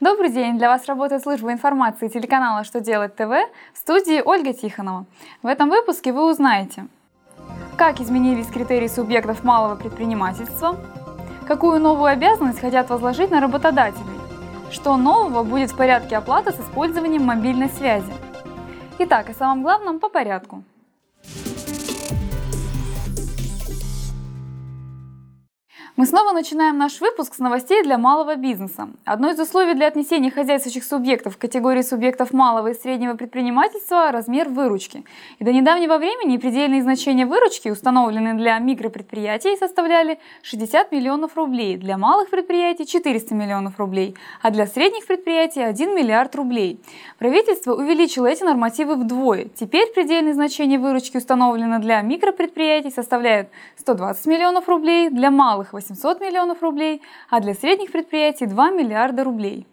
Добрый день! Для вас работает служба информации телеканала «Что делать ТВ» в студии Ольга Тихонова. В этом выпуске вы узнаете, как изменились критерии субъектов малого предпринимательства, какую новую обязанность хотят возложить на работодателей, что нового будет в порядке оплаты с использованием мобильной связи. Итак, о самом главном по порядку. Мы снова начинаем наш выпуск с новостей для малого бизнеса. Одно из условий для отнесения хозяйствующих субъектов в категории субъектов малого и среднего предпринимательства – размер выручки. И до недавнего времени предельные значения выручки, установленные для микропредприятий, составляли 60 миллионов рублей, для малых предприятий – 400 миллионов рублей, а для средних предприятий – 1 миллиард рублей. Правительство увеличило эти нормативы вдвое. Теперь предельные значения выручки, установленные для микропредприятий, составляют 120 миллионов рублей, для малых – 800 800 миллионов рублей, а для средних предприятий 2 миллиарда рублей.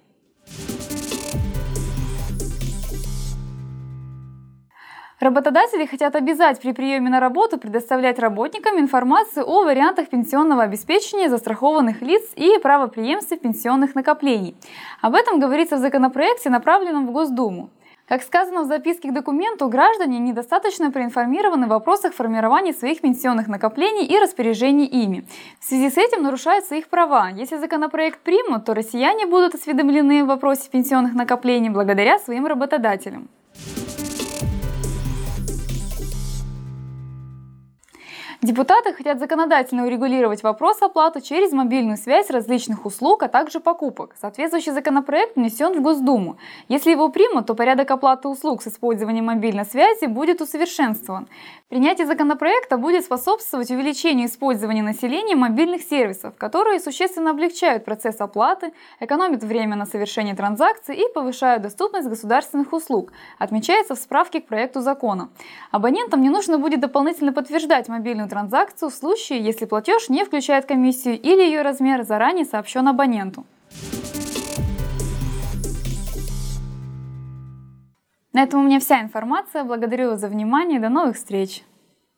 Работодатели хотят обязать при приеме на работу предоставлять работникам информацию о вариантах пенсионного обеспечения застрахованных лиц и правоприемстве пенсионных накоплений. Об этом говорится в законопроекте, направленном в Госдуму. Как сказано в записке к документу, граждане недостаточно проинформированы в вопросах формирования своих пенсионных накоплений и распоряжений ими. В связи с этим нарушаются их права. Если законопроект примут, то россияне будут осведомлены в вопросе пенсионных накоплений благодаря своим работодателям. Депутаты хотят законодательно урегулировать вопрос оплаты через мобильную связь различных услуг, а также покупок. Соответствующий законопроект внесен в Госдуму. Если его примут, то порядок оплаты услуг с использованием мобильной связи будет усовершенствован. Принятие законопроекта будет способствовать увеличению использования населением мобильных сервисов, которые существенно облегчают процесс оплаты, экономят время на совершение транзакций и повышают доступность государственных услуг, отмечается в справке к проекту закона. Абонентам не нужно будет дополнительно подтверждать мобильную транзакцию в случае, если платеж не включает комиссию или ее размер заранее сообщен абоненту. На этом у меня вся информация. Благодарю за внимание. До новых встреч!